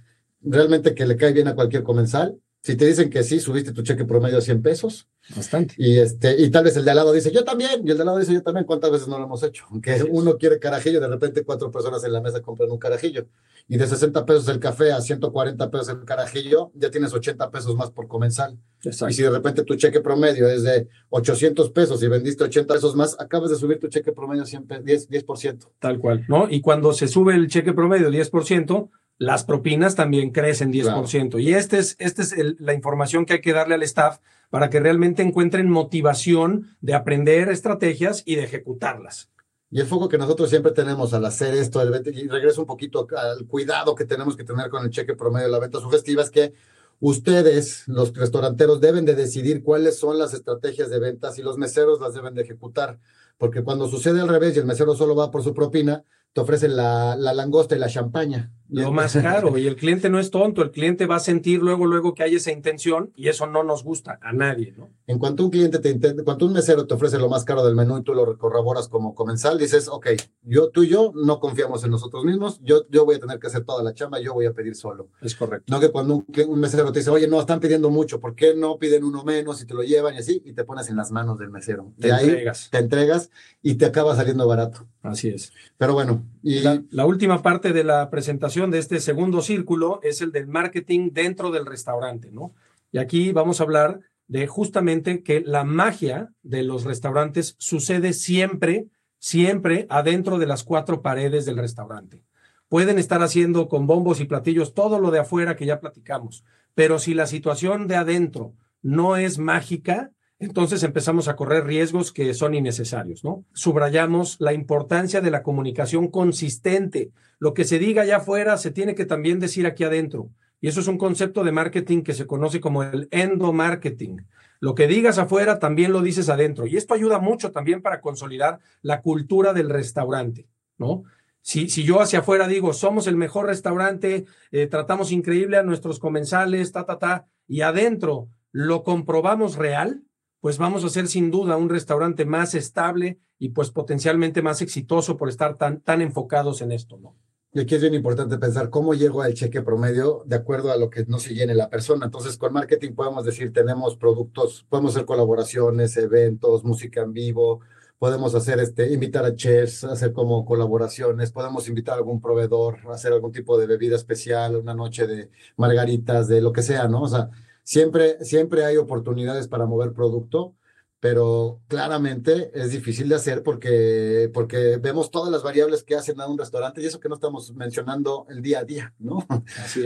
realmente que le cae bien a cualquier comensal. Si te dicen que sí, subiste tu cheque promedio a 100 pesos, Bastante. Y, este, y tal vez el de al lado dice, yo también, y el de al lado dice, yo también, ¿cuántas veces no lo hemos hecho? Aunque uno quiere carajillo, de repente cuatro personas en la mesa compran un carajillo. Y de 60 pesos el café a 140 pesos el carajillo, ya tienes 80 pesos más por comensal. Y si de repente tu cheque promedio es de 800 pesos y vendiste 80 pesos más, acabas de subir tu cheque promedio a 10%. 10%. Tal cual, ¿no? Y cuando se sube el cheque promedio 10%, las propinas también crecen 10%. Y esta es, este es la información que hay que darle al staff para que realmente encuentren motivación de aprender estrategias y de ejecutarlas. Y el foco que nosotros siempre tenemos al hacer esto, y regreso un poquito al cuidado que tenemos que tener con el cheque promedio de la venta sugestiva, es que ustedes, los restauranteros, deben de decidir cuáles son las estrategias de ventas y los meseros las deben de ejecutar. Porque cuando sucede al revés y el mesero solo va por su propina, te ofrecen la, la langosta y la champaña. Lo más caro, y el cliente no es tonto, el cliente va a sentir luego, luego que hay esa intención y eso no nos gusta a nadie, ¿no? En cuanto un cliente te intenta, cuando un mesero te ofrece lo más caro del menú y tú lo corroboras como comensal, dices, ok, yo, tú y yo no confiamos en nosotros mismos, yo, yo voy a tener que hacer toda la chamba, yo voy a pedir solo. Es correcto. No que cuando un, un mesero te dice, oye, no, están pidiendo mucho, ¿por qué no piden uno menos y te lo llevan y así? Y te pones en las manos del mesero. Te entregas. te entregas y te acaba saliendo barato. Así es. Pero bueno. Y la, última parte de la presentación de este segundo círculo es el del marketing dentro del restaurante, ¿no? Y aquí vamos a hablar de justamente que la magia de los restaurantes sucede siempre, siempre adentro de las cuatro paredes del restaurante. Pueden estar haciendo con bombos y platillos todo lo de afuera que ya platicamos, pero si la situación de adentro no es mágica, entonces empezamos a correr riesgos que son innecesarios, ¿no? Subrayamos la importancia de la comunicación consistente. Lo que se diga allá afuera se tiene que también decir aquí adentro. Y eso es un concepto de marketing que se conoce como el endomarketing. Lo que digas afuera también lo dices adentro. Y esto ayuda mucho también para consolidar la cultura del restaurante, ¿no? Si, si yo hacia afuera digo, somos el mejor restaurante, eh, tratamos increíble a nuestros comensales, ta, ta, ta, y adentro lo comprobamos real, pues vamos a ser sin duda un restaurante más estable y pues potencialmente más exitoso por estar tan, tan enfocados en esto, ¿no? Y aquí es bien importante pensar cómo llego al cheque promedio de acuerdo a lo que no se llene la persona. Entonces, con marketing podemos decir, tenemos productos, podemos hacer colaboraciones, eventos, música en vivo, podemos hacer este, invitar a chefs, hacer como colaboraciones, podemos invitar a algún proveedor, hacer algún tipo de bebida especial, una noche de margaritas, de lo que sea, ¿no? O sea, Siempre, siempre hay oportunidades para mover producto, pero claramente es difícil de hacer porque, porque vemos todas las variables que hacen a un restaurante y eso que no estamos mencionando el día a día, ¿no?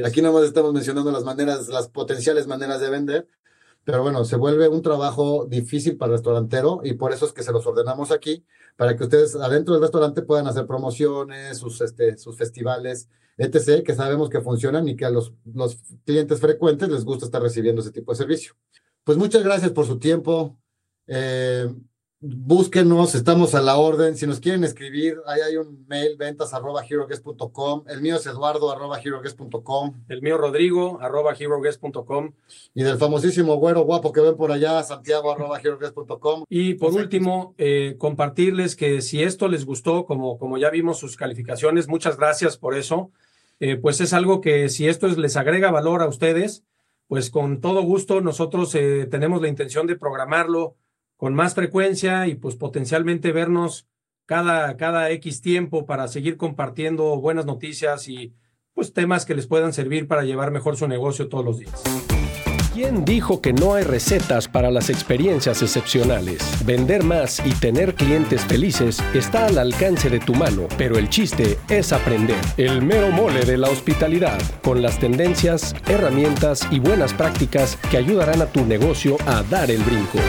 Aquí nomás estamos mencionando las maneras, las potenciales maneras de vender, pero bueno, se vuelve un trabajo difícil para el restaurantero y por eso es que se los ordenamos aquí, para que ustedes adentro del restaurante puedan hacer promociones, sus, este, sus festivales, etc., que sabemos que funcionan y que a los, los clientes frecuentes les gusta estar recibiendo ese tipo de servicio. Pues muchas gracias por su tiempo. Eh, búsquenos, estamos a la orden. Si nos quieren escribir, ahí hay un mail, ventas arroba El mío es eduardo arroba El mío rodrigo arroba Y del famosísimo güero guapo que ven por allá, santiago arroba Y por último, eh, compartirles que si esto les gustó, como, como ya vimos sus calificaciones, muchas gracias por eso. Eh, pues es algo que si esto les agrega valor a ustedes, pues con todo gusto nosotros eh, tenemos la intención de programarlo con más frecuencia y pues potencialmente vernos cada, cada X tiempo para seguir compartiendo buenas noticias y pues temas que les puedan servir para llevar mejor su negocio todos los días. ¿Quién dijo que no hay recetas para las experiencias excepcionales? Vender más y tener clientes felices está al alcance de tu mano, pero el chiste es aprender. El mero mole de la hospitalidad, con las tendencias, herramientas y buenas prácticas que ayudarán a tu negocio a dar el brinco.